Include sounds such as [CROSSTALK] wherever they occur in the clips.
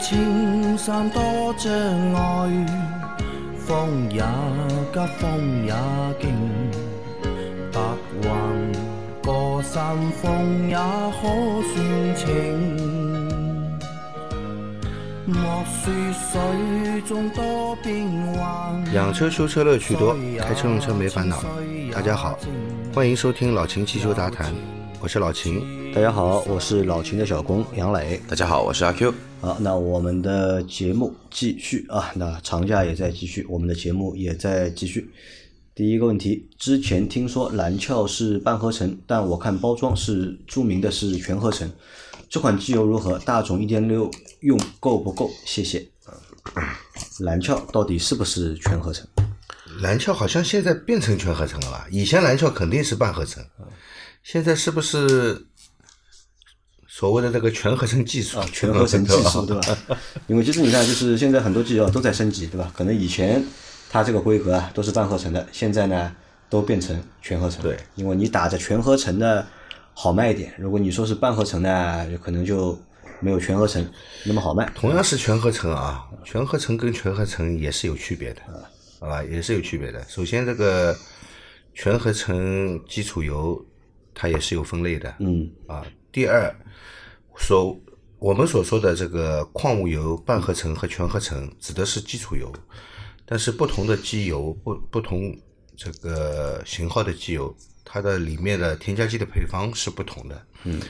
青山多障碍，风也急，风也劲，白云过山峰也可算情。莫说水中多变幻，养车修车乐趣多，开车用车没烦恼。大家好，欢迎收听老秦汽修杂谈，我是老秦。大家好，我是老秦的小工杨磊。大家好，我是阿 Q。好，那我们的节目继续啊，那长假也在继续，我们的节目也在继续。第一个问题，之前听说蓝壳是半合成，但我看包装是注明的是全合成，这款机油如何？大众一点六用够不够？谢谢。蓝壳到底是不是全合成？蓝壳好像现在变成全合成了吧？以前蓝壳肯定是半合成，现在是不是？所谓的这个全合成技术啊，全合成技术对吧？因为其实你看，就是现在很多机油都在升级，对吧？可能以前它这个规格啊都是半合成的，现在呢都变成全合成。对，因为你打着全合成的好卖一点，如果你说是半合成呢，可能就没有全合成那么好卖。同样是全合成啊，全合成跟全合成也是有区别的，好吧？也是有区别的。首先，这个全合成基础油它也是有分类的，嗯啊。第二。所我们所说的这个矿物油半合成和全合成，指的是基础油，但是不同的机油不不同这个型号的机油，它的里面的添加剂的配方是不同的，嗯，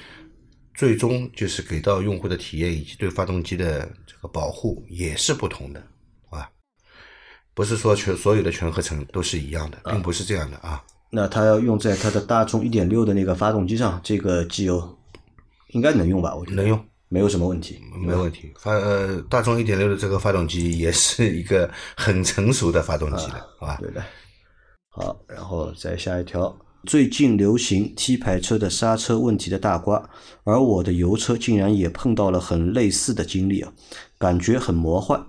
最终就是给到用户的体验以及对发动机的这个保护也是不同的，啊，不是说全所有的全合成都是一样的，并不是这样的啊。那它要用在它的大众一点六的那个发动机上，这个机油。应该能用吧？我觉得能用，没有什么问题，没问题。发呃，大众一点六的这个发动机也是一个很成熟的发动机了，好吧？对的。好，然后再下一条，最近流行 T 牌车的刹车问题的大瓜，而我的油车竟然也碰到了很类似的经历啊，感觉很魔幻，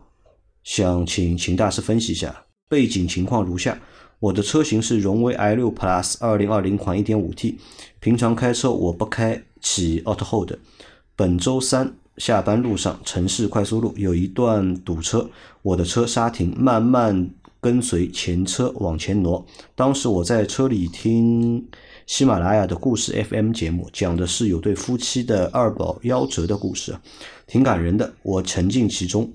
想请秦大师分析一下。背景情况如下：我的车型是荣威 i 六 Plus 二零二零款一点五 T，平常开车我不开。起 auto hold，本周三下班路上，城市快速路有一段堵车，我的车刹停，慢慢跟随前车往前挪。当时我在车里听喜马拉雅的故事 FM 节目，讲的是有对夫妻的二宝夭折的故事，挺感人的。我沉浸其中，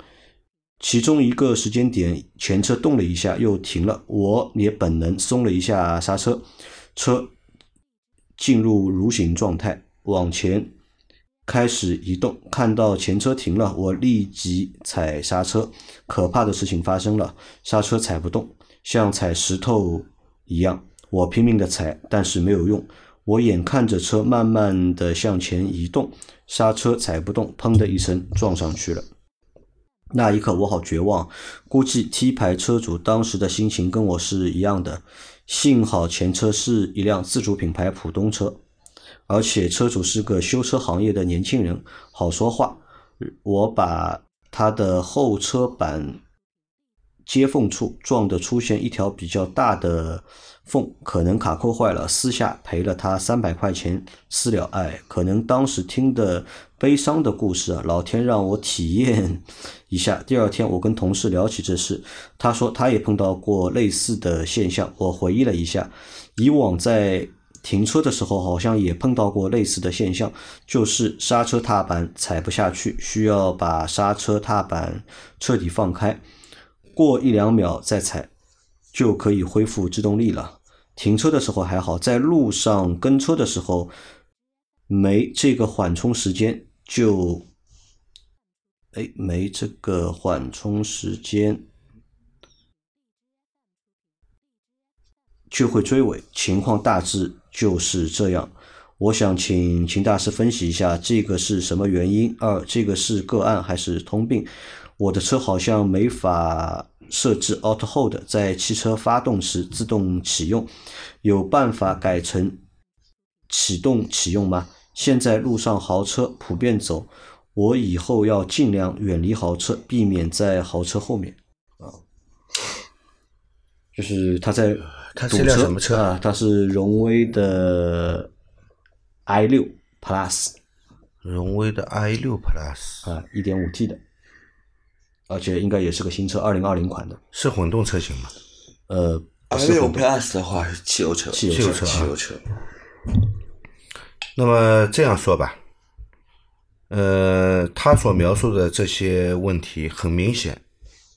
其中一个时间点，前车动了一下，又停了，我也本能松了一下刹车，车进入蠕行状态。往前开始移动，看到前车停了，我立即踩刹车。可怕的事情发生了，刹车踩不动，像踩石头一样。我拼命的踩，但是没有用。我眼看着车慢慢的向前移动，刹车踩不动，砰的一声撞上去了。那一刻我好绝望，估计 T 牌车主当时的心情跟我是一样的。幸好前车是一辆自主品牌普通车。而且车主是个修车行业的年轻人，好说话。我把他的后车板接缝处撞的出现一条比较大的缝，可能卡扣坏了，私下赔了他三百块钱私了。哎，可能当时听的悲伤的故事啊，老天让我体验一下。第二天我跟同事聊起这事，他说他也碰到过类似的现象。我回忆了一下，以往在。停车的时候好像也碰到过类似的现象，就是刹车踏板踩不下去，需要把刹车踏板彻底放开，过一两秒再踩，就可以恢复制动力了。停车的时候还好，在路上跟车的时候，没这个缓冲时间就，哎，没这个缓冲时间。就会追尾，情况大致就是这样。我想请秦大师分析一下，这个是什么原因？二，这个是个案还是通病？我的车好像没法设置 auto hold，在汽车发动时自动启用，有办法改成启动启用吗？现在路上豪车普遍走，我以后要尽量远离豪车，避免在豪车后面。啊，就是他在。它是辆什么车啊？它是荣威的 i 六 plus，荣威的 i 六 plus 啊，一点五 T 的，而且应该也是个新车，二零二零款的。是混动车型吗？呃，不 i 六是混动 plus 的话是汽油车，汽油车啊汽油车。那么这样说吧，呃，他所描述的这些问题，很明显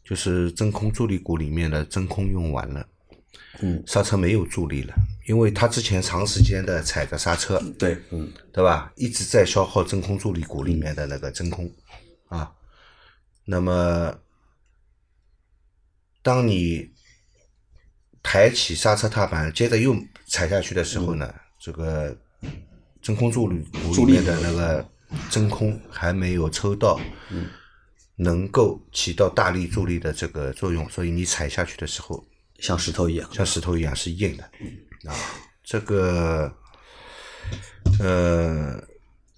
就是真空助力鼓里面的真空用完了，嗯，刹车没有助力了，因为他之前长时间的踩着刹车，对，嗯，对吧？一直在消耗真空助力鼓里面的那个真空啊。那么，当你抬起刹车踏板，接着又踩下去的时候呢，这个真空助力鼓里面的那个真空还没有抽到，能够起到大力助力的这个作用，所以你踩下去的时候，像石头一样。像石头一样是硬的啊。这个呃，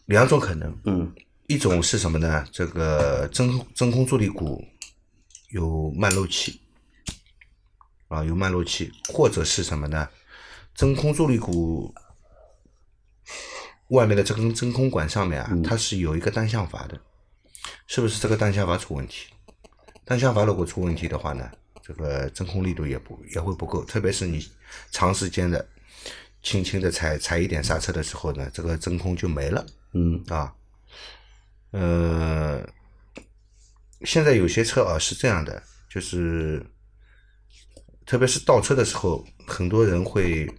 两种可能，嗯，一种是什么呢？这个真真空助力鼓有慢漏气啊，有慢漏气，或者是什么呢？真空助力鼓外面的这根真空管上面啊，它是有一个单向阀的，是不是这个单向阀出问题？单向阀如果出问题的话呢，这个真空力度也不也会不够，特别是你长时间的轻轻的踩踩一点刹车的时候呢，这个真空就没了。嗯啊，呃，现在有些车啊是这样的，就是特别是倒车的时候，很多人会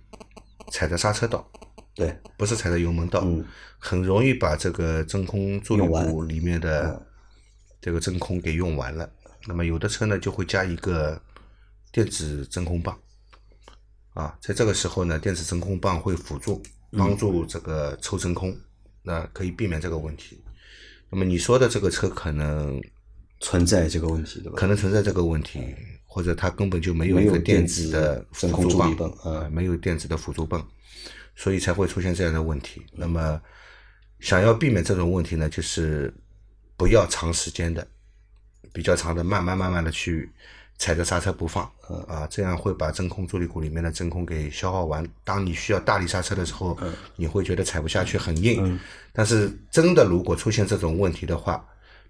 踩着刹车倒，对，不是踩着油门倒，嗯很容易把这个真空助力鼓里面的这个真空给用完了。那么有的车呢就会加一个电子真空棒，啊，在这个时候呢，电子真空棒会辅助帮助这个抽真空，那可以避免这个问题。那么你说的这个车可能存在这个问题，对吧？可能存在这个问题，或者它根本就没有一个电电子子的辅真空助泵，呃，嗯没有电子的辅助泵，所以才会出现这样的问题。那么，想要避免这种问题呢，就是不要长时间的、比较长的，慢慢慢慢的去踩着刹车不放，嗯啊，这样会把真空助力鼓里面的真空给消耗完。当你需要大力刹车的时候，嗯你会觉得踩不下去，很硬。但是真的如果出现这种问题的话，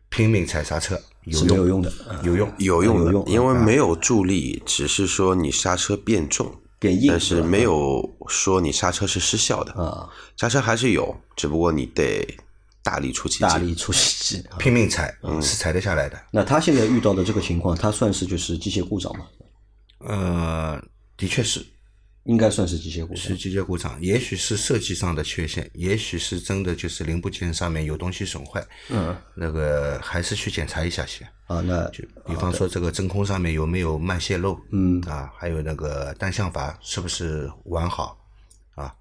拼命踩刹车有用，有用的，嗯有用。有用的，有用因为没有助力，只是说你刹车变重，变硬，但是没有说你刹车是失效的，啊，刹车还是有，只不过你得大力出奇迹。大力出奇迹。啊拼命踩是踩得下来的。那他现在遇到的这个情况，他算是就是机械故障吗？呃，的确是应该算是机械故障是。机械故障，也许是设计上的缺陷，也许是真的就是零部件上面有东西损坏。嗯，那个还是去检查一下先。啊，那就比方说这个真空上面有没有慢泄漏，嗯啊，还有那个单向阀是不是完好啊？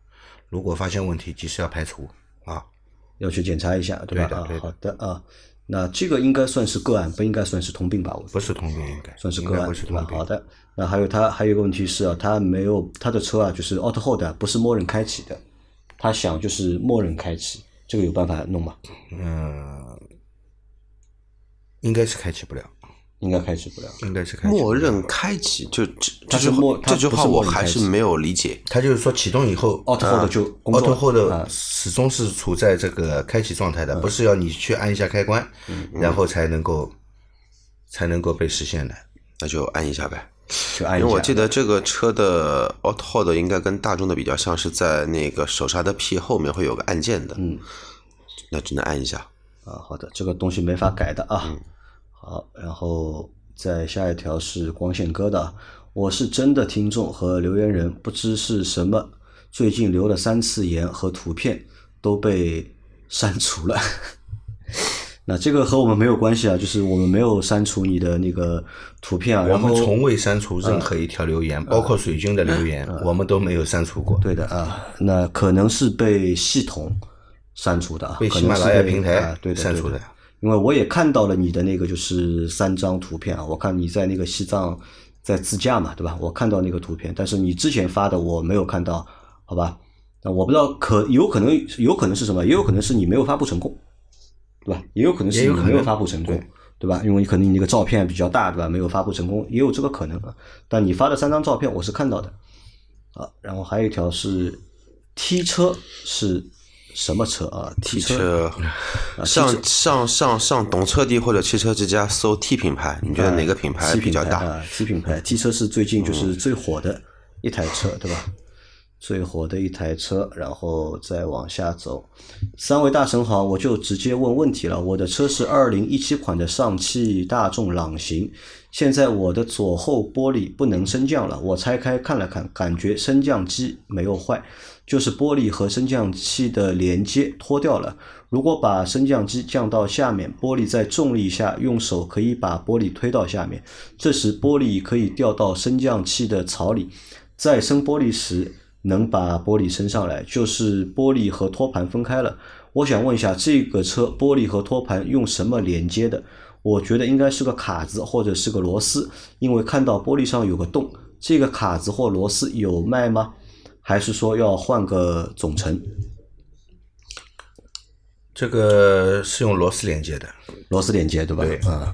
如果发现问题，及时要排除啊。要去检查一下，对吧？啊对的对，的好的啊，那这个应该算是个案，不应该算是通病吧？我不是通病，应该算是个案对吧。好的，那还有他还有一个问题是啊，他没有他的车啊，就是 auto hold 啊不是默认开启的，他想就是默认开启，这个有办法弄吗？嗯，应该是开启不了，应该开启不了。应该是开启默认开启，就这这句这句话我还是没有理解。它就是说启动以后 auto hold 就 auto hold 啊始终是处在这个开启状态的，不是要你去按一下开关，然后才能够才能够被实现的。那就按一下呗，就按一下。因为我记得这个车的 auto hold 应该跟大众的比较像，是在那个手刹的 P 后面会有个按键的，嗯，那只能按一下。啊，好的，这个东西没法改的啊。好，然后再下一条是光线哥的，我是真的听众和留言人，不知是什么，最近留了三次言和图片都被删除了。[LAUGHS] 那这个和我们没有关系啊，就是我们没有删除你的那个图片啊，我然后们从未删除任何一条留言，包括水军的留言，我们都没有删除过。对的啊，那可能是被系统删除的啊，被喜马拉雅平台啊对删除的因为我也看到了你的那个就是三张图片啊，我看你在那个西藏在自驾嘛，对吧？我看到那个图片，但是你之前发的我没有看到，好吧？那我不知道可有可能有可能是什么，也有可能是你没有发布成功，对吧？也有可能是你没有发布成功，对吧？因为可能你那个照片比较大，对吧？没有发布成功，也有这个可能啊。但你发的三张照片我是看到的，啊，然后还有一条是踢车是什么车啊？T 汽车，上上上上懂车帝或者汽车之家搜 T 品牌，你觉得哪个品牌比较大？啊？T 品牌，T 车是最近就是最火的一台车，对吧？最火的一台车，然后再往下走。三位大神好，我就直接问问题了。我的车是二零一七款的上汽大众朗行，现在我的左后玻璃不能升降了，我拆开看了看，感觉升降机没有坏，就是玻璃和升降器的连接脱掉了。如果把升降机降到下面，玻璃在重力下用手可以把玻璃推到下面，这时玻璃可以掉到升降器的槽里。再升玻璃时，能把玻璃升上来，就是玻璃和托盘分开了。我想问一下，这个车玻璃和托盘用什么连接的？我觉得应该是个卡子或者是个螺丝，因为看到玻璃上有个洞。这个卡子或螺丝有卖吗？还是说要换个总成？这个是用螺丝连接的，螺丝连接对吧？对啊、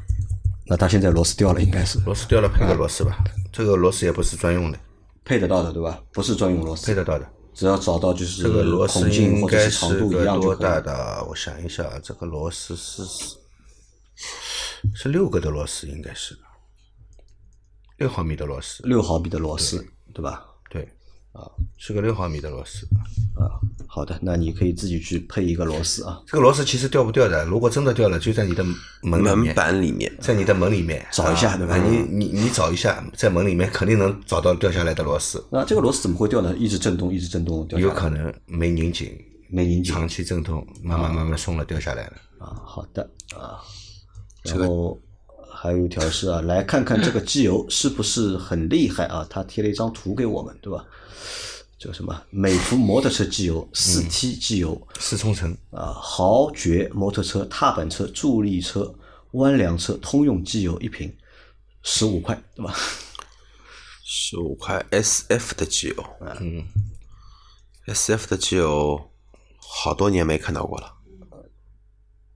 那它现在螺丝掉了，应该是螺丝掉了配个螺丝吧。这个螺丝也不是专用的，配得到的对吧？不是专用螺丝，配得到的。只要找到就是这个螺丝应该是长度一样就多大。的？我想一下，这个螺丝是是六个的螺丝，应该是六毫米的螺丝。六毫米的螺丝对吧？对，啊，是个六毫米的螺丝。啊，好的，那你可以自己去配一个螺丝啊，这个螺丝其实掉不掉的，如果真的掉了，就在你的门门，板里面，在你的门里面 [LAUGHS] 找一下对吧啊你你你找一下，在门里面肯定能找到掉下来的螺丝，那这个螺丝怎么会掉呢？一直震动，一直震动掉下来有可能没拧紧，没拧紧长期震动，慢慢慢慢松了，掉下来了。啊。好的啊，然后还有一条是啊，来看看这个机油是不是很厉害啊？他贴了一张图给我们，对吧？叫什么？美孚摩托车机油四 T 机油四冲程，啊，豪爵摩托车、踏板车、助力车、弯梁车通用机油一瓶，十五块，对吧？十五块 SF 的机油，嗯，SF 的机油好多年没看到过了。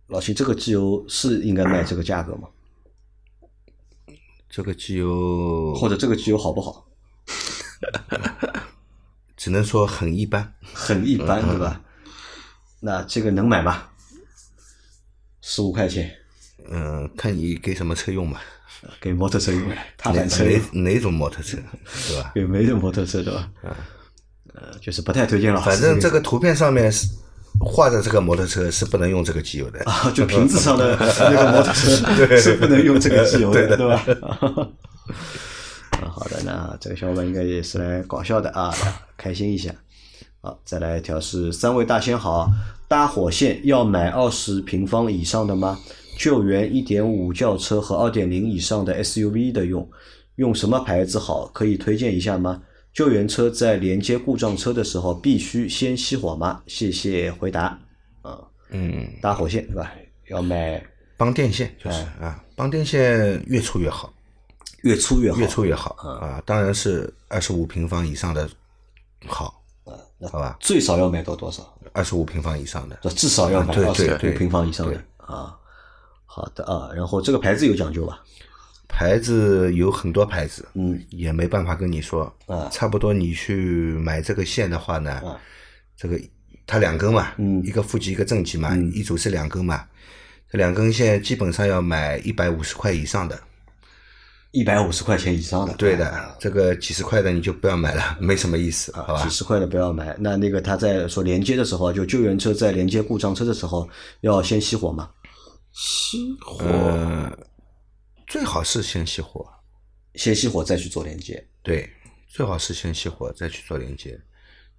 老秦，这个机油是应该卖这个价格吗？这个机油或者这个机油好不好？[LAUGHS] 只能说很一般。很一般，对吧？那这个能买吗？十五块钱嗯，看你给什么车用吧，给摩托车用，踏板车哪哪种摩托车，对吧？[LAUGHS] 给没种摩托车对吧？呃，就是不太推荐了。反正这个图片上面是画的这个摩托车是不能用这个机油的。啊，就瓶子上的 [LAUGHS] 那个摩托车是不能用这个机油的，对吧？[LAUGHS] 啊，好的，那这个小伙伴应该也是来搞笑的啊，开心一下。好，再来一条是三位大仙好，搭火线要买二十平方以上的吗？救援一点五轿车和二点零以上的 SUV 的用，用什么牌子好？可以推荐一下吗？救援车在连接故障车的时候必须先熄火吗？谢谢回答。啊，嗯，搭火线是吧？要买帮电线就是啊，帮电线越粗越好，越粗越好，越粗越好啊。当然是二十五平方以上的好啊，好吧？最少要买到多少？二十五平方以上的，至少要买对二十五平方以上的啊。好的啊，然后这个牌子有讲究吧？牌子有很多牌子，嗯，也没办法跟你说啊差不多你去买这个线的话呢，啊这个它两根嘛，嗯一个负极一个正极嘛，一组是两根嘛，这两根线基本上要买一百五十块以上的，一百五十块钱以上的，对啊的，这个几十块的你就不要买了，没什么意思，好吧几？十块的不要买。那那个他在说连接的时候，就救援车在连接故障车的时候，要先熄火嘛？熄火，呃，最好是先熄火，先熄火再去做连接。对，最好是先熄火再去做连接。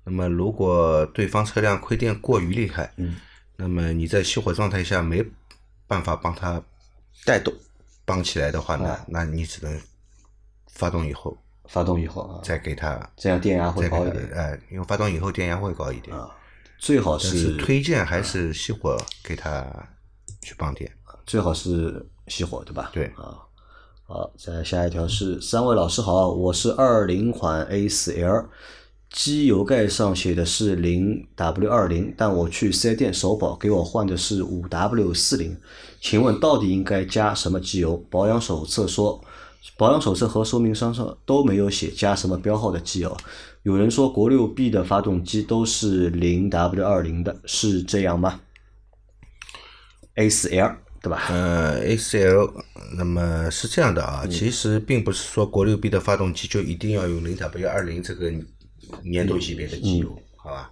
那么如果对方车辆亏电过于厉害，嗯，那么你在熄火状态下没办法帮他带动，绑起来的话呢，啊那你只能发动以后发动以后啊，再给它这样电压会高一点哎，因为发动以后电压会高一点。啊。最好但是推荐还是熄火给它去帮电。最好是熄火，对吧？对啊。好，再下一条是三位老师好，我是二零款 A 四 L，机油盖上写的是零 W 二零，但我去四 S 店首保给我换的是五 W 四零，请问到底应该加什么机油？保养手册说保养手册和说明书上都没有写加什么标号的机油。有人说国六 B 的发动机都是零 W 二零的，是这样吗？A 四 L 对吧？呃，ACL，那么是这样的啊，其实并不是说国六 B 的发动机就一定要用零 W 二零这个粘度级别的机油，好吧？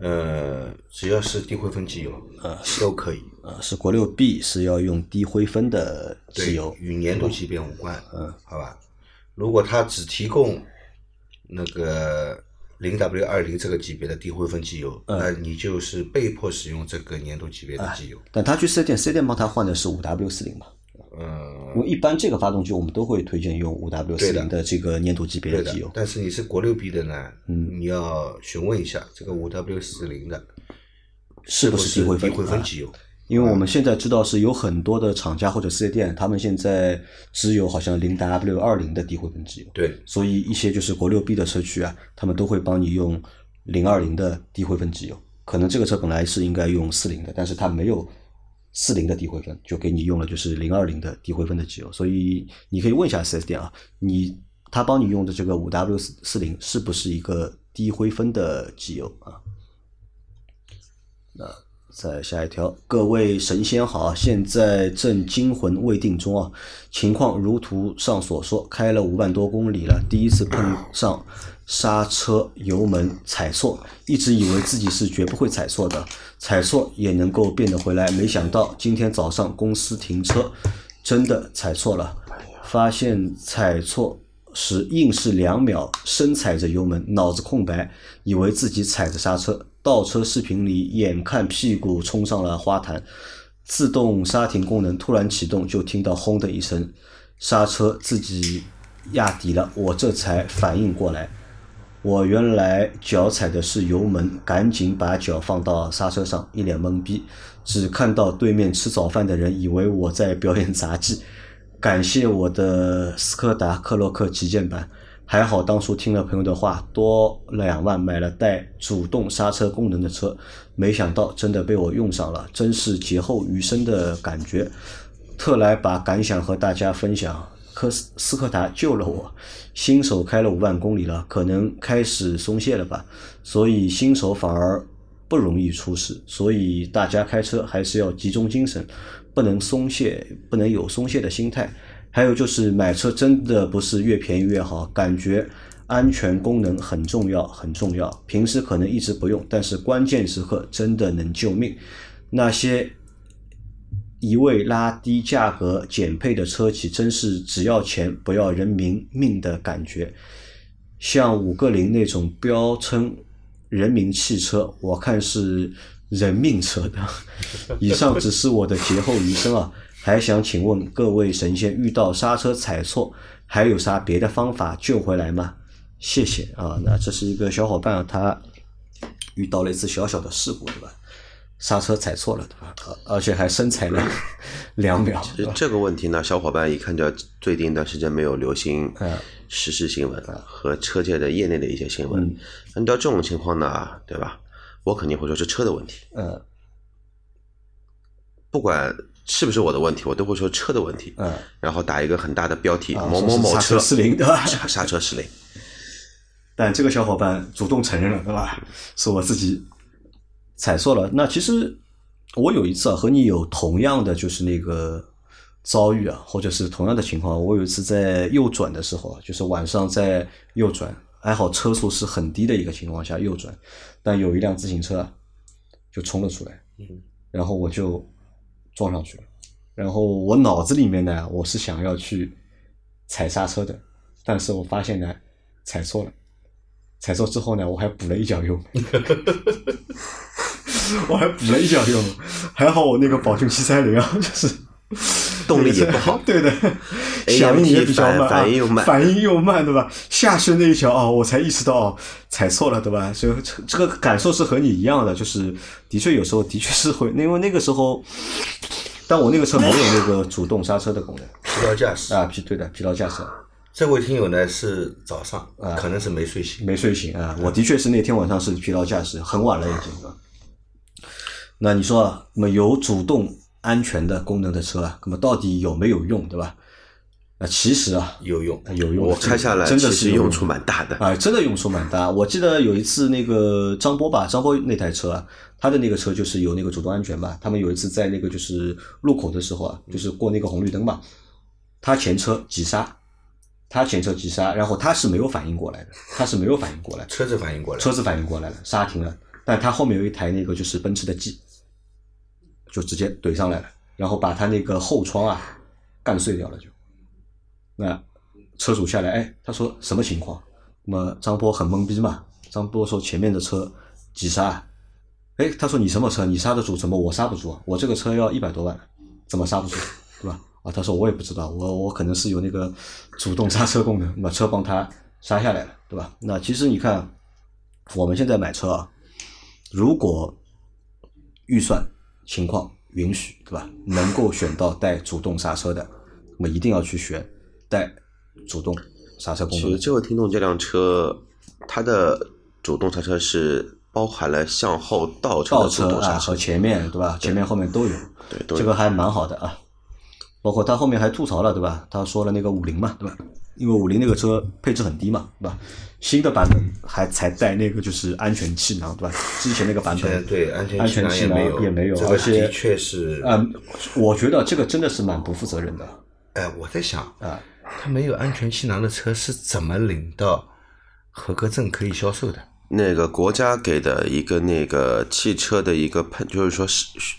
呃，只要是低灰分机油，呃，都可以。呃，是国六 B 是要用低灰分的机油，与年度级别无关，嗯，好吧？如果它只提供那个零 W 二零这个级别的低灰分机油，那你就是被迫使用这个年度级别的机油。但他去四 S 店，四 S 店帮他换的是五 W 四零嘛？嗯，因为一般这个发动机我们都会推荐用五 W 四零的这个粘度级别的的机油。。但是你是国六 B 的呢，嗯，你要询问一下这个五 W 四零的是不不是低灰分机油？因为我们现在知道是有很多的厂家或者四 S 店，他们现在只有好像零 W 二零的低灰分机油，对，所以一些就是国六 B 的车区啊，他们都会帮你用零二零的低灰分机油。可能这个车本来是应该用四零的，但是它没有四零的低灰分，就给你用了就是零二零的低灰分的机油。所以你可以问一下四 S 店啊，你他帮你用的这个五 W 四四零是不是一个低灰分的机油啊？那再下一条，各位神仙好，现在正惊魂未定中啊。情况如图上所说，开了五万多公里了，第一次碰上刹车油门踩错，一直以为自己是绝不会踩错的，踩错也能够变得回来，没想到今天早上公司停车，真的踩错了，发现踩错时硬是两秒深踩着油门，脑子空白，以为自己踩着刹车。倒车视频里，眼看屁股冲上了花坛，自动刹停功能突然启动，就听到轰的一声，刹车自己压底了，我这才反应过来。我原来脚踩的是油门，赶紧把脚放到刹车上，一脸懵逼，只看到对面吃早饭的人以为我在表演杂技。感谢我的斯柯达克洛克旗舰版，还好当初听了朋友的话，多两万买了带主动刹车功能的车，没想到真的被我用上了，真是劫后余生的感觉。特来把感想和大家分享。科斯斯柯达救了我，新手开了五万公里了，可能开始松懈了吧，所以新手反而不容易出事。所以大家开车还是要集中精神，不能松懈，不能有松懈的心态。还有就是买车真的不是越便宜越好，感觉安全功能很重要，很重要。平时可能一直不用，但是关键时刻真的能救命。那些一味拉低价格减配的车企，真是只要钱不要人民命的感觉。像五个零那种标称人民汽车，我看是人命车的。[LAUGHS] 以上只是我的劫后余生啊！还想请问各位神仙，遇到刹车踩错，还有啥别的方法救回来吗？谢谢啊！那这是一个小伙伴啊，他遇到了一次小小的事故，对吧？刹车踩错了，对吧？而而且还深踩了两秒，其实这个问题呢，小伙伴一看就最近一段时间没有流行嗯时事新闻和车界的业内的一些新闻。按照这种情况呢，对吧？我肯定会说是车的问题，嗯不管是不是我的问题，我都会说车的问题。嗯，然后打一个很大的标题：啊某某某刹车失灵对吧 [LAUGHS] 刹刹车失灵。但这个小伙伴主动承认了，对吧？是我自己踩错了。那其实我有一次啊，和你有同样的就是那个遭遇啊，或者是同样的情况。我有一次在右转的时候啊，就是晚上在右转，还好车速是很低的一个情况下右转，但有一辆自行车啊就冲了出来，然后我就撞上去了。然后我脑子里面呢，我是想要去踩刹车的，但是我发现呢踩错了。踩错之后呢，我还补了一脚油门，[LAUGHS] [LAUGHS] 我还补了一脚油，还好我那个宝骏七三零啊，[LAUGHS] 就是 [LAUGHS] 动力也不好对的，响应也比较慢啊，反应又慢反应又慢，对吧？下去那一脚啊，我才意识到哦，踩错了，对吧？所以这这个感受是和你一样的，就是的确有时候的确是会，因为那个时候，但我那个车没有那个主动刹车的功能疲劳驾驶。啊，疲对的疲劳驾驶。这位听友呢是早上，啊可能是没睡醒。没睡醒啊！我的确是那天晚上是疲劳驾驶，很晚了已经啊。那你说啊，那么有主动安全的功能的车啊，那么到底有没有用，对吧？啊，其实啊，有用。有用的，我开下来真的是用处蛮大的。啊，真的用处蛮大。我记得有一次那个张波吧，张波那台车啊，他的那个车就是有那个主动安全嘛。他们有一次在那个就是路口的时候啊，就是过那个红绿灯嘛，他前车急刹，他前车急刹，然后他是没有反应过来的，他是没有反应过来，车子反应过来，车子反应过来了，刹停了，但他后面有一台那个就是奔驰的 G，就直接怼上来了，然后把他那个后窗啊干碎掉了就。那车主下来，哎，他说什么情况？那么张波很懵逼嘛，张波说前面的车急刹，哎，他说你什么车？你刹得住？怎么我刹不住？我这个车要一百多万，怎么刹不住？对吧？啊，他说我也不知道，我我可能是有那个主动刹车功能，那么车帮他刹下来了，对吧？那其实你看，我们现在买车啊，如果预算情况允许，对吧？能够选到带主动刹车的，那么一定要去选带主动刹车功能。其实这位听众这辆车，它的主动刹车是包含了向后倒车倒车和，前面对吧？前面后面都有，对，都有这个还蛮好的啊。包括他后面还吐槽了，对吧？他说了那个五菱嘛，对吧？因为五菱那个车配置很低嘛，对吧？新的版本还才带那个就是安全气囊，对吧？之前那个版本，对安全气囊也没有这个而且的确是。嗯，我觉得这个真的是蛮不负责任的哎，我在想，啊。他没有安全气囊的车是怎么领到合格证可以销售的？那个国家给的一个那个汽车的一个喷，就是说是是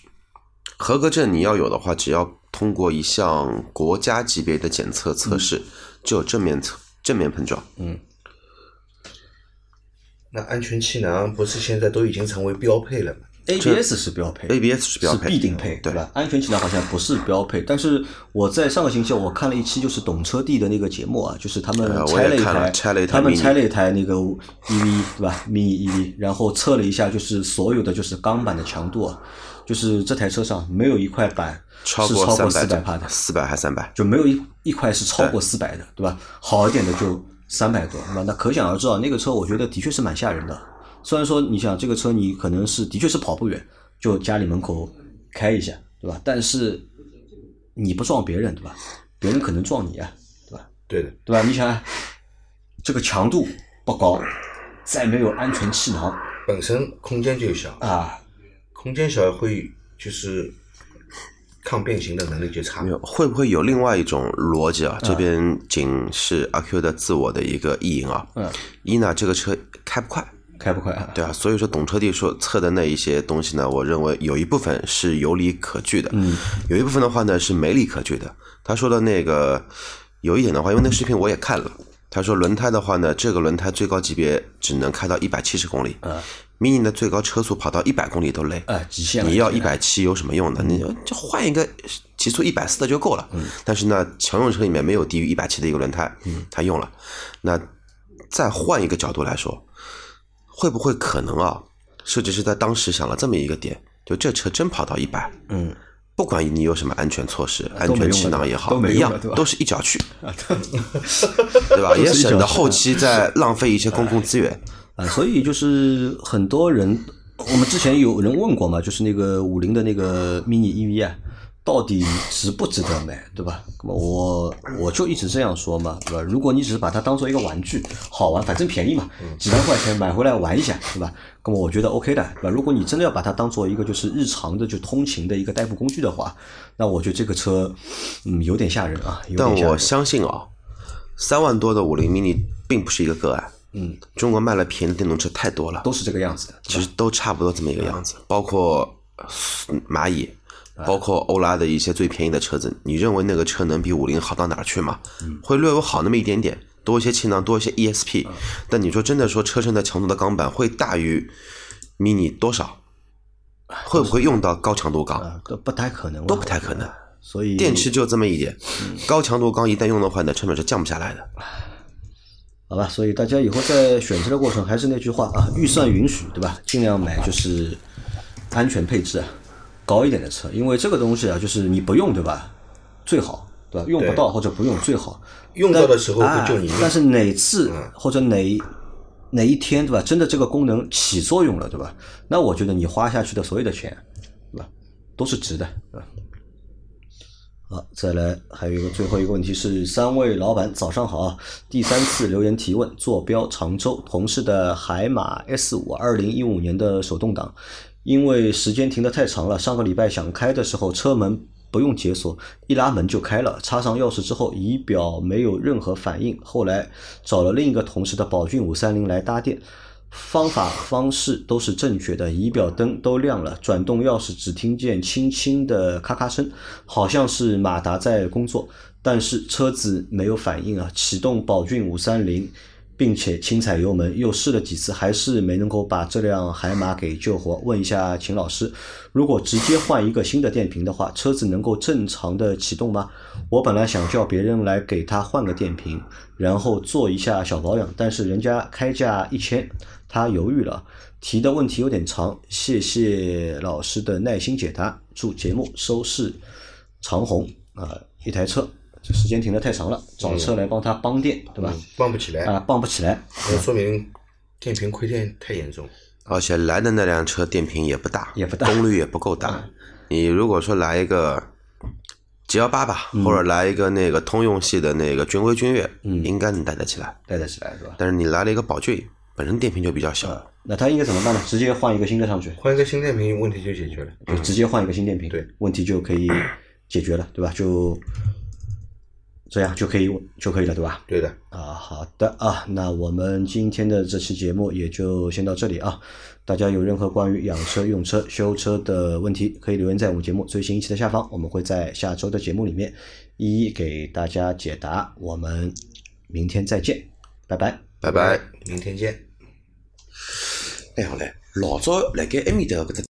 合格证你要有的话，只要通过一项国家级别的检测测试，就有正面侧正面碰撞。嗯那安全气囊不是现在都已经成为标配了吗？ABS 是标配 ABS 是标配必定配，对吧？安全气囊好像不是标配，但是我在上个星期我看了一期就是懂车帝的那个节目啊，就是他们拆了一台他们拆了一台那个 EV 对吧？mini EV，然后测了一下，就是所有的就是钢板的强度啊，就是这台车上没有一块板超是超过四百帕的，四百还三百，就没有一一块是超过四百的，对吧？好一点的就三百多，那那可想而知啊，那个车我觉得的确是蛮吓人的。虽然说你想这个车你可能是的确是跑不远，就家里门口开一下，对吧？但是你不撞别人，对吧？别人可能撞你啊，对吧？对的，对吧？你想这个强度不高，再没有安全气囊本身空间就小，啊，空间小会就是抗变形的能力就差没。有会不会有另外一种逻辑嗯啊？这边仅是阿 Q 的自我的一个意淫啊。嗯，一呢，这个车开不快，开不快啊？对啊，所以说懂车帝说测的那一些东西呢，我认为有一部分是有理可据的，嗯，有一部分的话呢是没理可据的。他说的那个有一点的话，因为那视频我也看了，他说轮胎的话呢，这个轮胎最高级别只能开到一百七十公里，嗯，mini 的最高车速跑到一百公里都累，啊，极限。你要一百七有什么用呢？你就换一个极速一百四的就够了。但是呢，乘用车里面没有低于一百七的一个轮胎，他用了。那再换一个角度来说，会不会可能啊？设计师在当时想了这么一个点，就这车真跑到一百，嗯，不管你有什么安全措施、安全气囊也好，都一样都是一脚去，对吧？[LAUGHS] 也省得后期再浪费一些公共资源。啊，所以就是很多人，我们之前有人问过嘛，就是那个五菱的那个 mini EV 啊，到底值不值得买，对吧？那么我我就一直这样说嘛，对吧？如果你只是把它当做一个玩具，好玩，反正便宜嘛，几万块钱买回来玩一下，对吧？那么我觉得 OK 的，对吧？如果你真的要把它当做一个就是日常的就通勤的一个代步工具的话，那我觉得这个车，嗯，有点吓人啊，有但我点吓人。相信啊，三万多的五菱 mini 并不是一个个案。嗯，中国卖了便宜的电动车太多了，都是这个样子的，其实都差不多这么一个样子，包括呃蚂蚁，包括欧拉的一些最便宜的车子，你认为那个车能比五菱好到哪儿去吗？会略有好那么一点点，多一些气囊，多一些 ESP，但你说真的说车身的强度的钢板会大于 mini 多少？会不会用到高强度钢？啊，都不太可能啊，都不太可能。所以电池就这么一点，高强度钢一旦用的话，你的成本是降不下来的。好吧，所以大家以后在选车的过程还是那句话啊，预算允许，对吧？尽量买就是安全配置啊高一点的车，因为这个东西啊，就是你不用，对吧？最好，对吧？用不到或者不用最好。用到的时候但会救你命啊但是哪次嗯或者哪哪一天，对吧？真的这个功能起作用了，对吧？那我觉得你花下去的所有的钱，对吧，都是值的，对吧？好，再来还有一个最后一个问题是，三位老板早上好啊！第三次留言提问，坐标常州，同事的海马 S 五，二零一五年的手动挡，因为时间停得太长了，上个礼拜想开的时候，车门不用解锁，一拉门就开了，插上钥匙之后，仪表没有任何反应，后来找了另一个同事的宝骏五三零来搭电。方法方式都是正确的，仪表灯都亮了，转动钥匙只听见轻轻的咔咔声，好像是马达在工作，但是车子没有反应啊。启动宝骏五三零，并且轻踩油门，又试了几次，还是没能够把这辆海马给救活。问一下秦老师，如果直接换一个新的电瓶的话，车子能够正常的启动吗？我本来想叫别人来给他换个电瓶，然后做一下小保养，但是人家开价一千。他犹豫了，提的问题有点长，谢谢老师的耐心解答。祝节目收视长虹啊！一台车，时间停的太长了，找车来帮他帮电，对吧？帮不起来啊，帮不起来，那说明电瓶亏电太严重。而且来的那辆车电瓶也不大，也不大功率也不够大。你如果说来一个 G 幺八吧，或者来一个那个通用系的那个君威、君越，嗯应该能带得起来。带得起来是吧？但是你来了一个宝骏，本身电瓶就比较小，那他应该怎么办呢？直接换一个新的上去，换一个新电瓶，问题就解决了。就直接换一个新电瓶，对，问题就可以解决了，对吧？就这样就可以就可以了，对吧？对的，啊，好的啊，那我们今天的这期节目也就先到这里啊。大家有任何关于养车、用车、修车的问题，可以留言在我们节目最新一期的下方，我们会在下周的节目里面一一给大家解答。我们明天再见，拜拜。拜拜。明天见。哎好嘞，老早来给埃面搭搿只